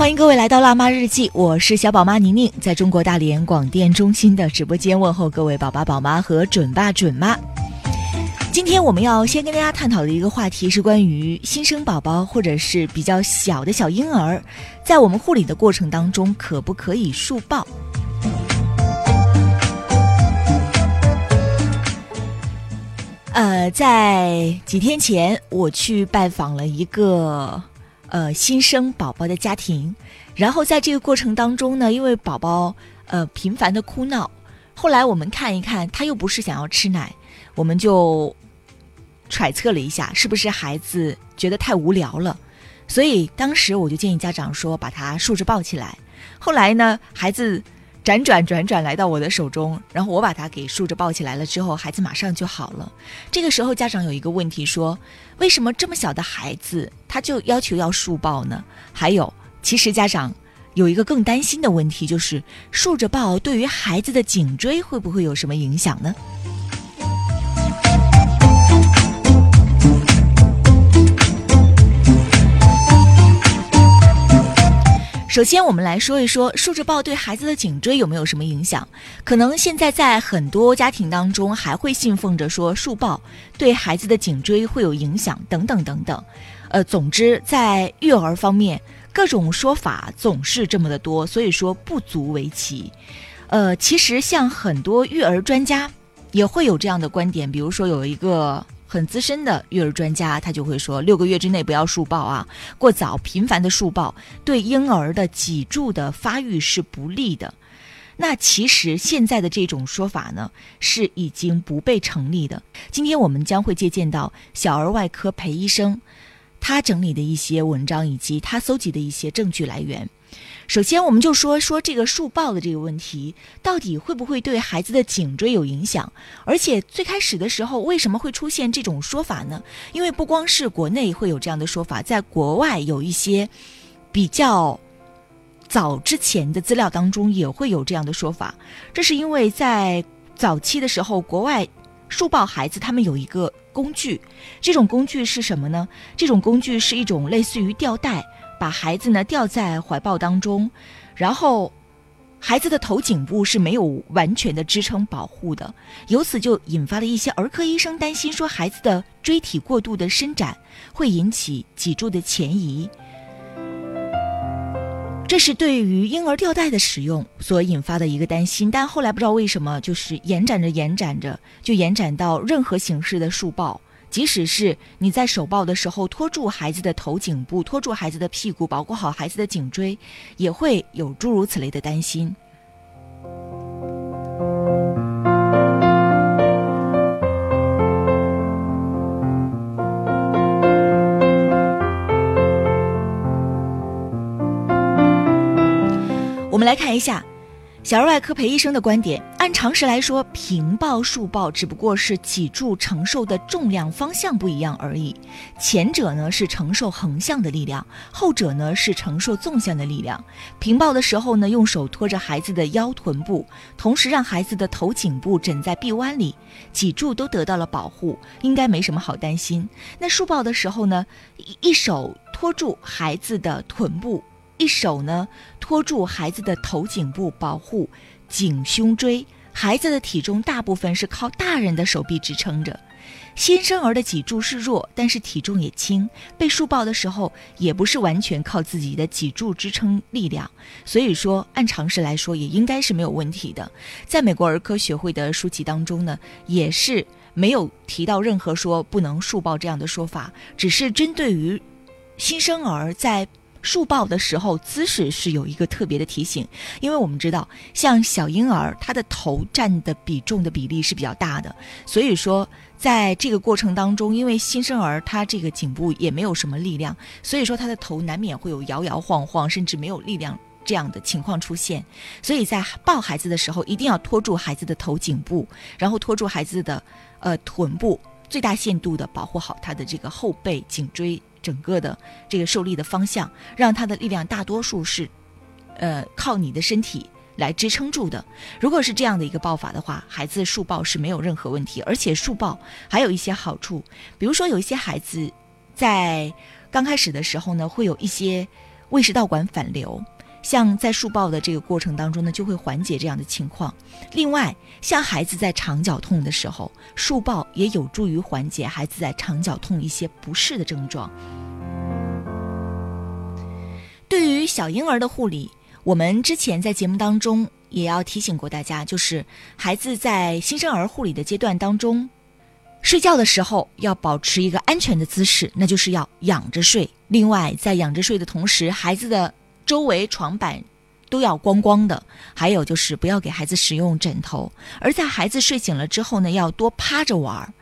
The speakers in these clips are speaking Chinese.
欢迎各位来到《辣妈日记》，我是小宝妈宁宁，在中国大连广电中心的直播间问候各位宝爸、宝妈和准爸、准妈。今天我们要先跟大家探讨的一个话题是关于新生宝宝或者是比较小的小婴儿，在我们护理的过程当中，可不可以竖抱？呃，在几天前，我去拜访了一个。呃，新生宝宝的家庭，然后在这个过程当中呢，因为宝宝呃频繁的哭闹，后来我们看一看，他又不是想要吃奶，我们就揣测了一下，是不是孩子觉得太无聊了，所以当时我就建议家长说，把他竖着抱起来。后来呢，孩子。辗转转转来到我的手中，然后我把他给竖着抱起来了之后，孩子马上就好了。这个时候家长有一个问题说：为什么这么小的孩子他就要求要竖抱呢？还有，其实家长有一个更担心的问题，就是竖着抱对于孩子的颈椎会不会有什么影响呢？首先，我们来说一说竖着抱对孩子的颈椎有没有什么影响？可能现在在很多家庭当中还会信奉着说竖抱对孩子的颈椎会有影响，等等等等。呃，总之在育儿方面，各种说法总是这么的多，所以说不足为奇。呃，其实像很多育儿专家也会有这样的观点，比如说有一个。很资深的育儿专家，他就会说，六个月之内不要竖抱啊，过早频繁的竖抱对婴儿的脊柱的发育是不利的。那其实现在的这种说法呢，是已经不被成立的。今天我们将会借鉴到小儿外科裴医生他整理的一些文章，以及他搜集的一些证据来源。首先，我们就说说这个竖抱的这个问题，到底会不会对孩子的颈椎有影响？而且最开始的时候，为什么会出现这种说法呢？因为不光是国内会有这样的说法，在国外有一些比较早之前的资料当中也会有这样的说法。这是因为在早期的时候，国外竖抱孩子他们有一个工具，这种工具是什么呢？这种工具是一种类似于吊带。把孩子呢吊在怀抱当中，然后孩子的头颈部是没有完全的支撑保护的，由此就引发了一些儿科医生担心说孩子的椎体过度的伸展会引起脊柱的前移，这是对于婴儿吊带的使用所引发的一个担心。但后来不知道为什么，就是延展着延展着，就延展到任何形式的竖抱。即使是你在手抱的时候托住孩子的头颈部，托住孩子的屁股，保护好孩子的颈椎，也会有诸如此类的担心。我们来看一下。小儿外科裴医生的观点，按常识来说，平抱、竖抱只不过是脊柱承受的重量方向不一样而已。前者呢是承受横向的力量，后者呢是承受纵向的力量。平抱的时候呢，用手托着孩子的腰臀部，同时让孩子的头颈部枕在臂弯里，脊柱都得到了保护，应该没什么好担心。那竖抱的时候呢，一手托住孩子的臀部。一手呢托住孩子的头颈部，保护颈胸椎。孩子的体重大部分是靠大人的手臂支撑着。新生儿的脊柱是弱，但是体重也轻，被竖抱的时候也不是完全靠自己的脊柱支撑力量。所以说，按常识来说，也应该是没有问题的。在美国儿科学会的书籍当中呢，也是没有提到任何说不能竖抱这样的说法，只是针对于新生儿在。竖抱的时候，姿势是有一个特别的提醒，因为我们知道，像小婴儿，他的头占的比重的比例是比较大的，所以说，在这个过程当中，因为新生儿他这个颈部也没有什么力量，所以说他的头难免会有摇摇晃晃，甚至没有力量这样的情况出现，所以在抱孩子的时候，一定要托住孩子的头颈部，然后托住孩子的呃臀部，最大限度的保护好他的这个后背、颈椎整个的这个受力的方向，让他的力量大多数是呃靠你的身体来支撑住的。如果是这样的一个抱法的话，孩子竖抱是没有任何问题，而且竖抱还有一些好处，比如说有一些孩子在刚开始的时候呢，会有一些胃食道管反流。像在竖抱的这个过程当中呢，就会缓解这样的情况。另外，像孩子在肠绞痛的时候，竖抱也有助于缓解孩子在肠绞痛一些不适的症状。对于小婴儿的护理，我们之前在节目当中也要提醒过大家，就是孩子在新生儿护理的阶段当中，睡觉的时候要保持一个安全的姿势，那就是要仰着睡。另外，在仰着睡的同时，孩子的周围床板都要光光的，还有就是不要给孩子使用枕头。而在孩子睡醒了之后呢，要多趴着玩儿。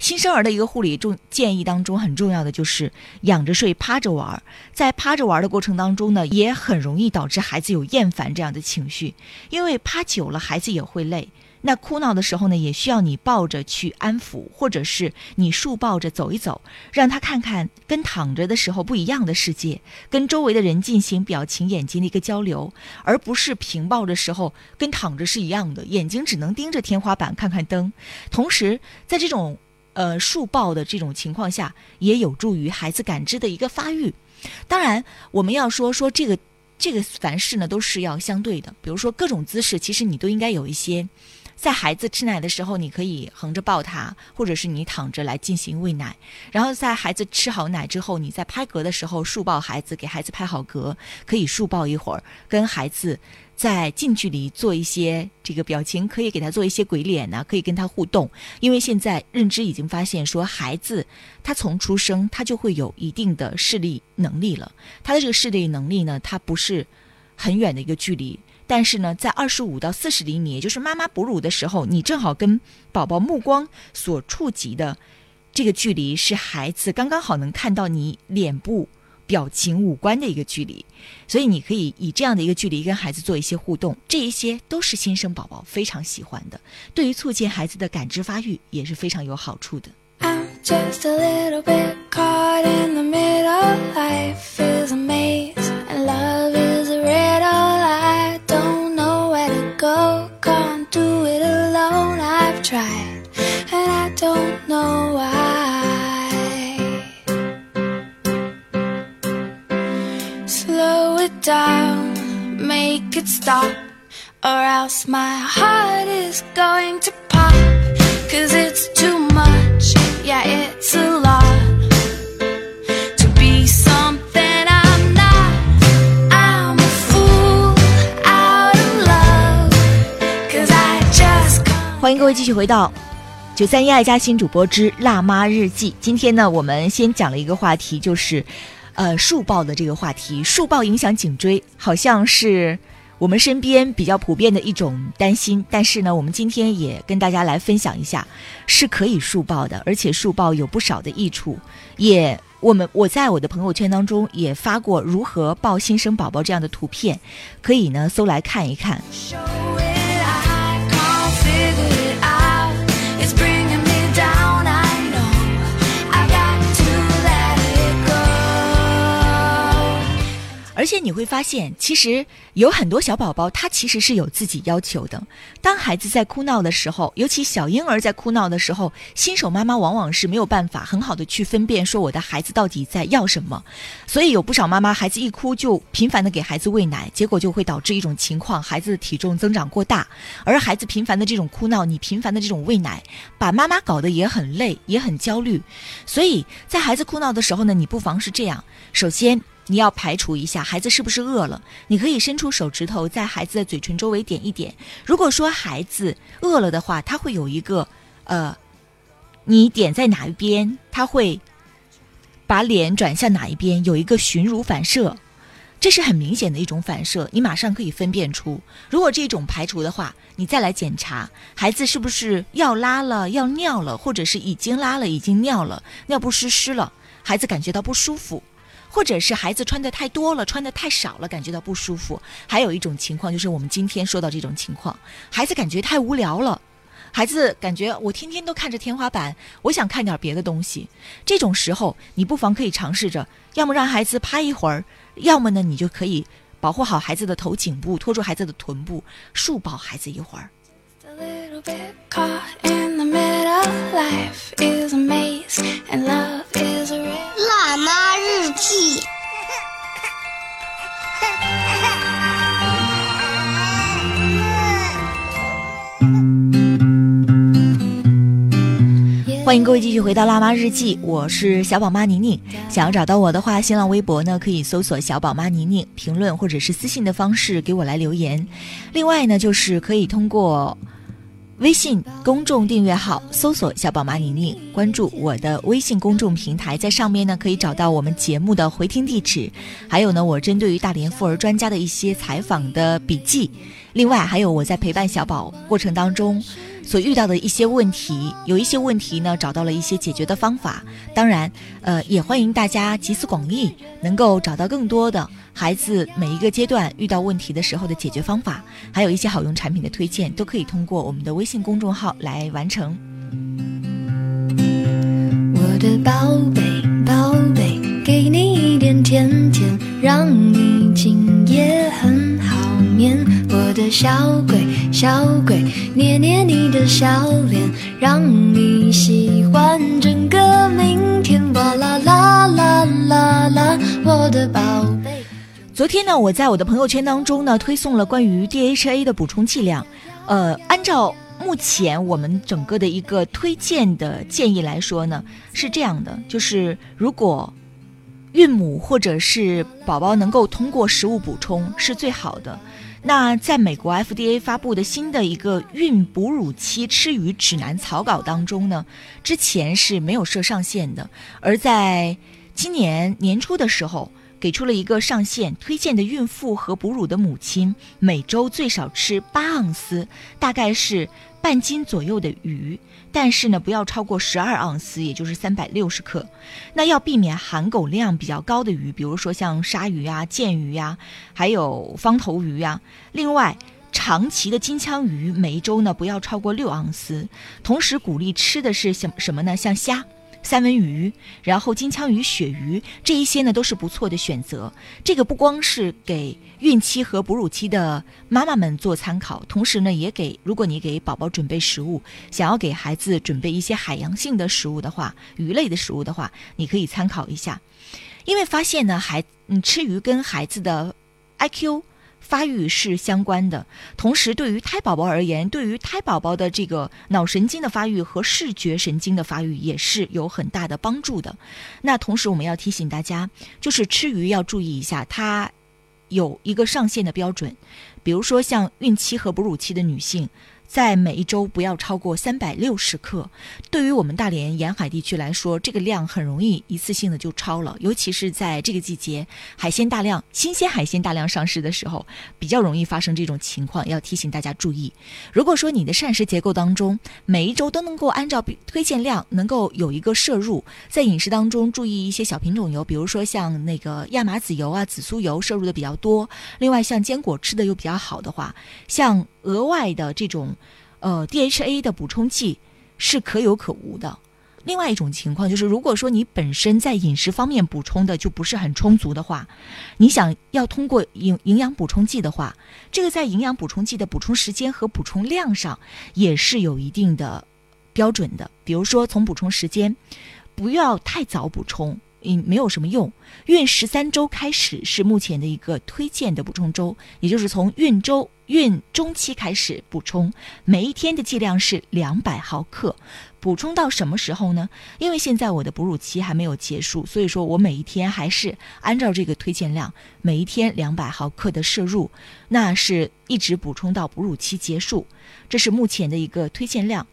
新生儿的一个护理重建议当中，很重要的就是仰着睡、趴着玩儿。在趴着玩儿的过程当中呢，也很容易导致孩子有厌烦这样的情绪，因为趴久了，孩子也会累。那哭闹的时候呢，也需要你抱着去安抚，或者是你竖抱着走一走，让他看看跟躺着的时候不一样的世界，跟周围的人进行表情、眼睛的一个交流，而不是平抱的时候跟躺着是一样的，眼睛只能盯着天花板看看灯。同时，在这种呃竖抱的这种情况下，也有助于孩子感知的一个发育。当然，我们要说说这个这个凡事呢，都是要相对的。比如说各种姿势，其实你都应该有一些。在孩子吃奶的时候，你可以横着抱他，或者是你躺着来进行喂奶。然后在孩子吃好奶之后，你在拍嗝的时候竖抱孩子，给孩子拍好嗝，可以竖抱一会儿，跟孩子在近距离做一些这个表情，可以给他做一些鬼脸呢，可以跟他互动。因为现在认知已经发现说，孩子他从出生他就会有一定的视力能力了，他的这个视力能力呢，他不是很远的一个距离。但是呢，在二十五到四十厘米，也就是妈妈哺乳的时候，你正好跟宝宝目光所触及的这个距离，是孩子刚刚好能看到你脸部表情、五官的一个距离。所以你可以以这样的一个距离跟孩子做一些互动，这一些都是新生宝宝非常喜欢的，对于促进孩子的感知发育也是非常有好处的。I'm just a little bit caught in the middle. Life is a don't know why. Slow it down, make it stop, or else my heart is going to pop. Cause it's too much, yeah, it's a lot to be something I'm not. I'm a fool out of love, cause I just can't. 欢迎各位继续回到 九三一爱家新主播之辣妈日记。今天呢，我们先讲了一个话题，就是呃竖抱的这个话题。竖抱影响颈椎，好像是。我们身边比较普遍的一种担心，但是呢，我们今天也跟大家来分享一下，是可以竖抱的，而且竖抱有不少的益处。也，我们我在我的朋友圈当中也发过如何抱新生宝宝这样的图片，可以呢搜来看一看。而且你会发现，其实有很多小宝宝他其实是有自己要求的。当孩子在哭闹的时候，尤其小婴儿在哭闹的时候，新手妈妈往往是没有办法很好的去分辨说我的孩子到底在要什么。所以有不少妈妈孩子一哭就频繁的给孩子喂奶，结果就会导致一种情况：孩子的体重增长过大。而孩子频繁的这种哭闹，你频繁的这种喂奶，把妈妈搞得也很累，也很焦虑。所以在孩子哭闹的时候呢，你不妨是这样：首先。你要排除一下孩子是不是饿了，你可以伸出手指头在孩子的嘴唇周围点一点。如果说孩子饿了的话，他会有一个，呃，你点在哪一边，他会把脸转向哪一边，有一个寻乳反射，这是很明显的一种反射，你马上可以分辨出。如果这种排除的话，你再来检查孩子是不是要拉了、要尿了，或者是已经拉了、已经尿了，尿不湿湿了，孩子感觉到不舒服。或者是孩子穿的太多了，穿的太少了，感觉到不舒服。还有一种情况就是我们今天说到这种情况，孩子感觉太无聊了，孩子感觉我天天都看着天花板，我想看点别的东西。这种时候，你不妨可以尝试着，要么让孩子趴一会儿，要么呢，你就可以保护好孩子的头颈部，托住孩子的臀部，竖抱孩子一会儿。欢迎各位继续回到《辣妈日记》，我是小宝妈宁宁。想要找到我的话，新浪微博呢可以搜索“小宝妈宁宁”，评论或者是私信的方式给我来留言。另外呢，就是可以通过微信公众订阅号搜索“小宝妈宁宁”，关注我的微信公众平台，在上面呢可以找到我们节目的回听地址，还有呢我针对于大连妇儿专家的一些采访的笔记。另外还有我在陪伴小宝过程当中。所遇到的一些问题，有一些问题呢，找到了一些解决的方法。当然，呃，也欢迎大家集思广益，能够找到更多的孩子每一个阶段遇到问题的时候的解决方法，还有一些好用产品的推荐，都可以通过我们的微信公众号来完成。我的宝贝，宝贝，给你一点甜甜，让你今夜很好眠。的小鬼，小鬼，捏捏你的小脸，让你喜欢整个明天。哇啦啦啦啦啦，我的宝贝。昨天呢，我在我的朋友圈当中呢，推送了关于 DHA 的补充剂量。呃，按照目前我们整个的一个推荐的建议来说呢，是这样的，就是如果孕母或者是宝宝能够通过食物补充是最好的。那在美国 FDA 发布的新的一个孕哺乳期吃鱼指南草稿当中呢，之前是没有设上限的，而在今年年初的时候。给出了一个上限，推荐的孕妇和哺乳的母亲每周最少吃八盎司，大概是半斤左右的鱼，但是呢，不要超过十二盎司，也就是三百六十克。那要避免含汞量比较高的鱼，比如说像鲨鱼啊、剑鱼呀、还有方头鱼呀。另外，长鳍的金枪鱼每一周呢不要超过六盎司。同时鼓励吃的是什什么呢？像虾。三文鱼，然后金枪鱼、鳕鱼这一些呢都是不错的选择。这个不光是给孕期和哺乳期的妈妈们做参考，同时呢也给如果你给宝宝准备食物，想要给孩子准备一些海洋性的食物的话，鱼类的食物的话，你可以参考一下。因为发现呢，孩嗯吃鱼跟孩子的 IQ。发育是相关的，同时对于胎宝宝而言，对于胎宝宝的这个脑神经的发育和视觉神经的发育也是有很大的帮助的。那同时我们要提醒大家，就是吃鱼要注意一下，它有一个上限的标准，比如说像孕期和哺乳期的女性。在每一周不要超过三百六十克。对于我们大连沿海地区来说，这个量很容易一次性的就超了，尤其是在这个季节，海鲜大量、新鲜海鲜大量上市的时候，比较容易发生这种情况，要提醒大家注意。如果说你的膳食结构当中每一周都能够按照推荐量能够有一个摄入，在饮食当中注意一些小品种油，比如说像那个亚麻籽油啊、紫苏油摄入的比较多，另外像坚果吃的又比较好的话，像额外的这种。呃，DHA 的补充剂是可有可无的。另外一种情况就是，如果说你本身在饮食方面补充的就不是很充足的话，你想要通过营营养补充剂的话，这个在营养补充剂的补充时间和补充量上也是有一定的标准的。比如说，从补充时间，不要太早补充。嗯，没有什么用。孕十三周开始是目前的一个推荐的补充周，也就是从孕周、孕中期开始补充，每一天的剂量是两百毫克。补充到什么时候呢？因为现在我的哺乳期还没有结束，所以说我每一天还是按照这个推荐量，每一天两百毫克的摄入，那是一直补充到哺乳期结束，这是目前的一个推荐量。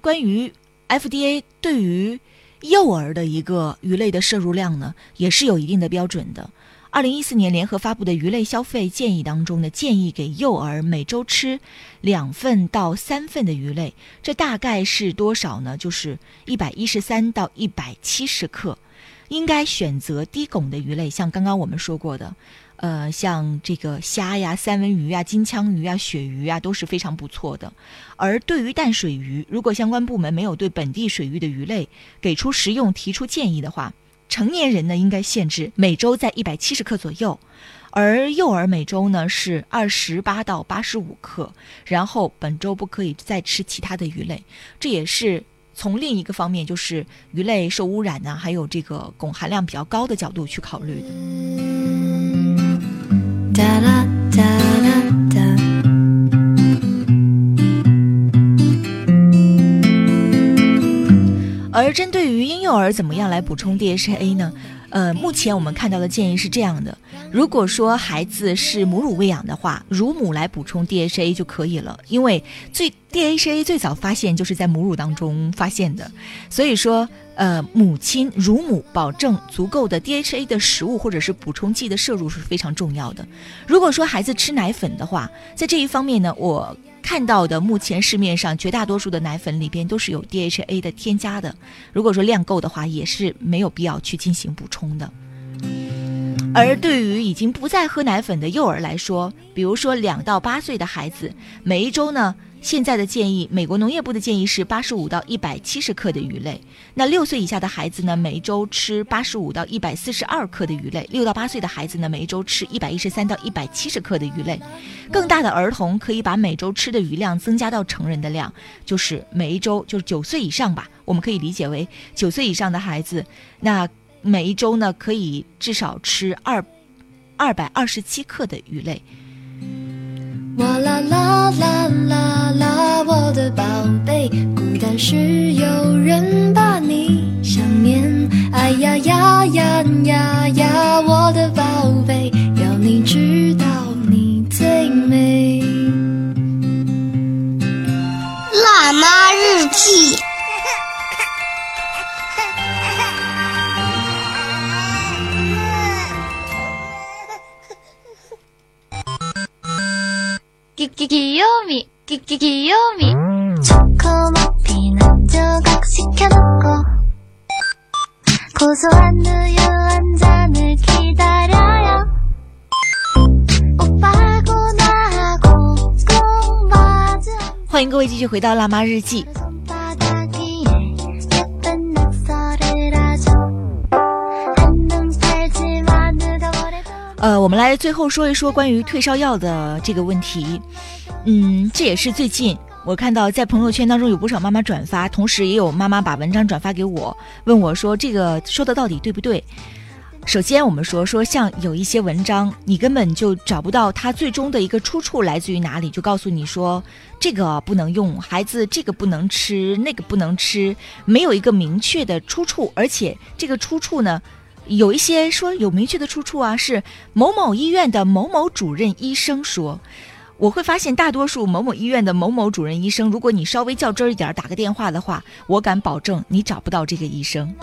关于 FDA 对于幼儿的一个鱼类的摄入量呢，也是有一定的标准的。二零一四年联合发布的鱼类消费建议当中呢，建议给幼儿每周吃两份到三份的鱼类，这大概是多少呢？就是一百一十三到一百七十克。应该选择低汞的鱼类，像刚刚我们说过的，呃，像这个虾呀、三文鱼啊、金枪鱼啊、鳕鱼啊，都是非常不错的。而对于淡水鱼，如果相关部门没有对本地水域的鱼类给出食用提出建议的话，成年人呢应该限制每周在一百七十克左右，而幼儿每周呢是二十八到八十五克，然后本周不可以再吃其他的鱼类，这也是。从另一个方面，就是鱼类受污染呢，还有这个汞含量比较高的角度去考虑的。婴幼儿怎么样来补充 DHA 呢？呃，目前我们看到的建议是这样的：如果说孩子是母乳喂养的话，乳母来补充 DHA 就可以了，因为最 DHA 最早发现就是在母乳当中发现的，所以说，呃，母亲乳母保证足够的 DHA 的食物或者是补充剂的摄入是非常重要的。如果说孩子吃奶粉的话，在这一方面呢，我。看到的目前市面上绝大多数的奶粉里边都是有 DHA 的添加的，如果说量够的话，也是没有必要去进行补充的。而对于已经不再喝奶粉的幼儿来说，比如说两到八岁的孩子，每一周呢。现在的建议，美国农业部的建议是八十五到一百七十克的鱼类。那六岁以下的孩子呢，每一周吃八十五到一百四十二克的鱼类；六到八岁的孩子呢，每一周吃一百一十三到一百七十克的鱼类。更大的儿童可以把每周吃的鱼量增加到成人的量，就是每一周就是九岁以上吧，我们可以理解为九岁以上的孩子，那每一周呢可以至少吃二二百二十七克的鱼类。哇啦啦啦啦啦，我的宝贝，孤单时有人把你想念。哎呀呀呀呀呀，我的宝贝，要你知欢迎各位继续回到辣妈日记。们来最后说一说关于退烧药的这个问题。嗯，这也是最近我看到在朋友圈当中有不少妈妈转发，同时也有妈妈把文章转发给我，问我说这个说的到底对不对？首先，我们说说像有一些文章，你根本就找不到它最终的一个出处来自于哪里，就告诉你说这个不能用，孩子这个不能吃，那个不能吃，没有一个明确的出处，而且这个出处呢？有一些说有明确的出处啊，是某某医院的某某主任医生说。我会发现，大多数某某医院的某某主任医生，如果你稍微较真儿一点，打个电话的话，我敢保证你找不到这个医生。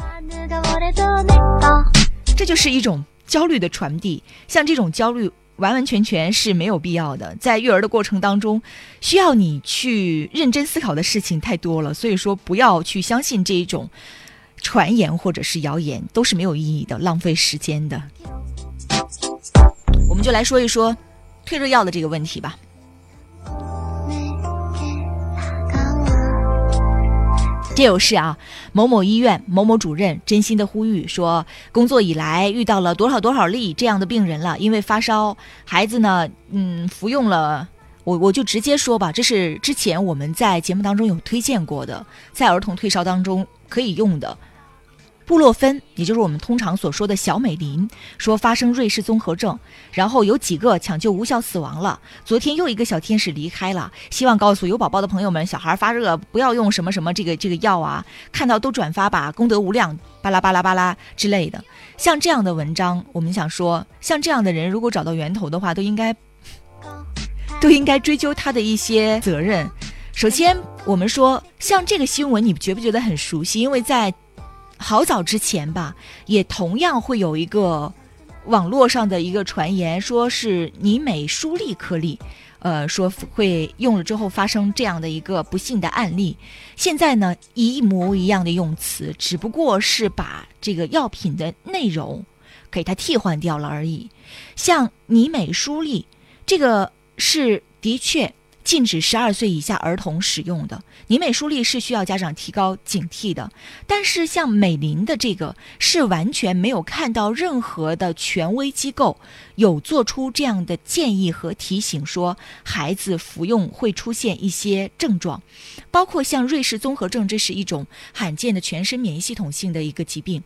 这就是一种焦虑的传递。像这种焦虑，完完全全是没有必要的。在育儿的过程当中，需要你去认真思考的事情太多了，所以说不要去相信这一种。传言或者是谣言都是没有意义的，浪费时间的。我们就来说一说退热药的这个问题吧。这有事啊，某某医院某某主任真心的呼吁说，工作以来遇到了多少多少例这样的病人了，因为发烧，孩子呢，嗯，服用了，我我就直接说吧，这是之前我们在节目当中有推荐过的，在儿童退烧当中可以用的。布洛芬，也就是我们通常所说的小美林，说发生瑞士综合症，然后有几个抢救无效死亡了。昨天又一个小天使离开了，希望告诉有宝宝的朋友们，小孩发热不要用什么什么这个这个药啊，看到都转发吧，功德无量，巴拉巴拉巴拉之类的。像这样的文章，我们想说，像这样的人，如果找到源头的话，都应该都应该追究他的一些责任。首先，我们说，像这个新闻，你觉不觉得很熟悉？因为在好早之前吧，也同样会有一个网络上的一个传言，说是尼美舒利颗粒，呃，说会用了之后发生这样的一个不幸的案例。现在呢，一模一样的用词，只不过是把这个药品的内容给它替换掉了而已。像尼美舒利，这个是的确。禁止十二岁以下儿童使用的尼美舒利是需要家长提高警惕的，但是像美林的这个是完全没有看到任何的权威机构有做出这样的建议和提醒，说孩子服用会出现一些症状，包括像瑞士综合症，这是一种罕见的全身免疫系统性的一个疾病。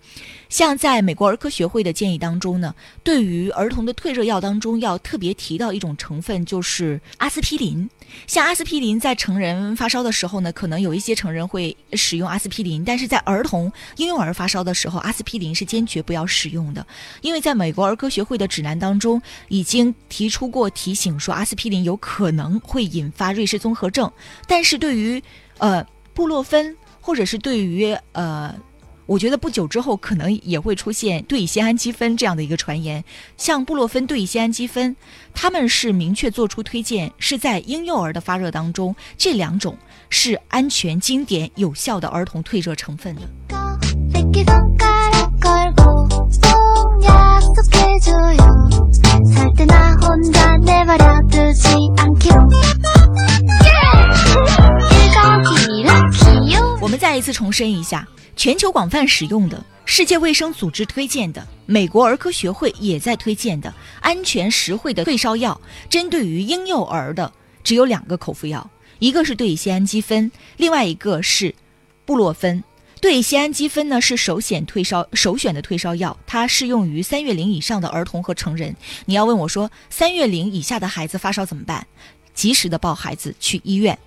像在美国儿科学会的建议当中呢，对于儿童的退热药当中要特别提到一种成分，就是阿司匹林。像阿司匹林在成人发烧的时候呢，可能有一些成人会使用阿司匹林，但是在儿童、婴幼儿发烧的时候，阿司匹林是坚决不要使用的，因为在美国儿科学会的指南当中已经提出过提醒，说阿司匹林有可能会引发瑞士综合症，但是对于呃布洛芬或者是对于呃。我觉得不久之后可能也会出现对乙酰氨基酚这样的一个传言，像布洛芬、对乙酰氨基酚，他们是明确做出推荐，是在婴幼儿的发热当中，这两种是安全、经典、有效的儿童退热成分的。次重申一下。全球广泛使用的，世界卫生组织推荐的，美国儿科学会也在推荐的安全实惠的退烧药，针对于婴幼儿的只有两个口服药，一个是对乙酰氨基酚，另外一个是布洛芬。对乙酰氨基酚呢是首选退烧首选的退烧药，它适用于三月龄以上的儿童和成人。你要问我说，三月龄以下的孩子发烧怎么办？及时的抱孩子去医院。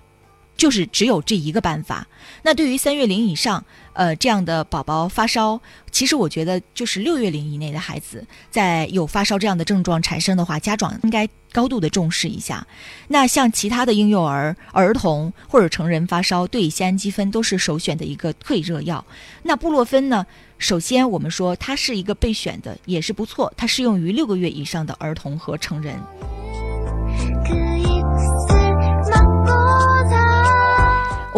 就是只有这一个办法。那对于三月龄以上，呃，这样的宝宝发烧，其实我觉得就是六月龄以内的孩子，在有发烧这样的症状产生的话，家长应该高度的重视一下。那像其他的婴幼儿、儿童或者成人发烧，对乙酰氨基酚都是首选的一个退热药。那布洛芬呢？首先我们说它是一个备选的，也是不错，它适用于六个月以上的儿童和成人。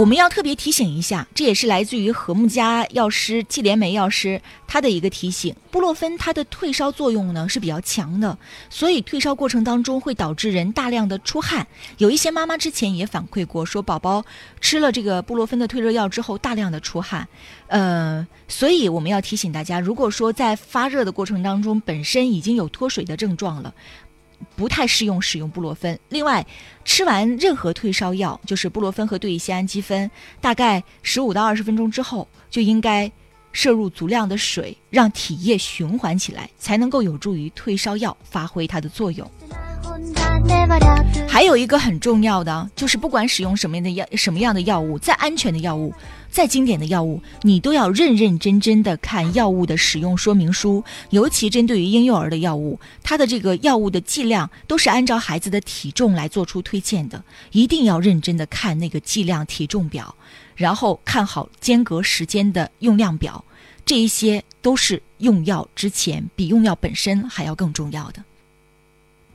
我们要特别提醒一下，这也是来自于和睦家药师季连梅药师他的一个提醒。布洛芬它的退烧作用呢是比较强的，所以退烧过程当中会导致人大量的出汗。有一些妈妈之前也反馈过，说宝宝吃了这个布洛芬的退热药之后大量的出汗。呃，所以我们要提醒大家，如果说在发热的过程当中本身已经有脱水的症状了。不太适用使用布洛芬。另外，吃完任何退烧药，就是布洛芬和对乙酰氨基酚，大概十五到二十分钟之后，就应该摄入足量的水，让体液循环起来，才能够有助于退烧药发挥它的作用。还有一个很重要的，就是不管使用什么样的药，什么样的药物，再安全的药物。再经典的药物，你都要认认真真的看药物的使用说明书。尤其针对于婴幼儿的药物，它的这个药物的剂量都是按照孩子的体重来做出推荐的，一定要认真的看那个剂量体重表，然后看好间隔时间的用量表，这一些都是用药之前比用药本身还要更重要的。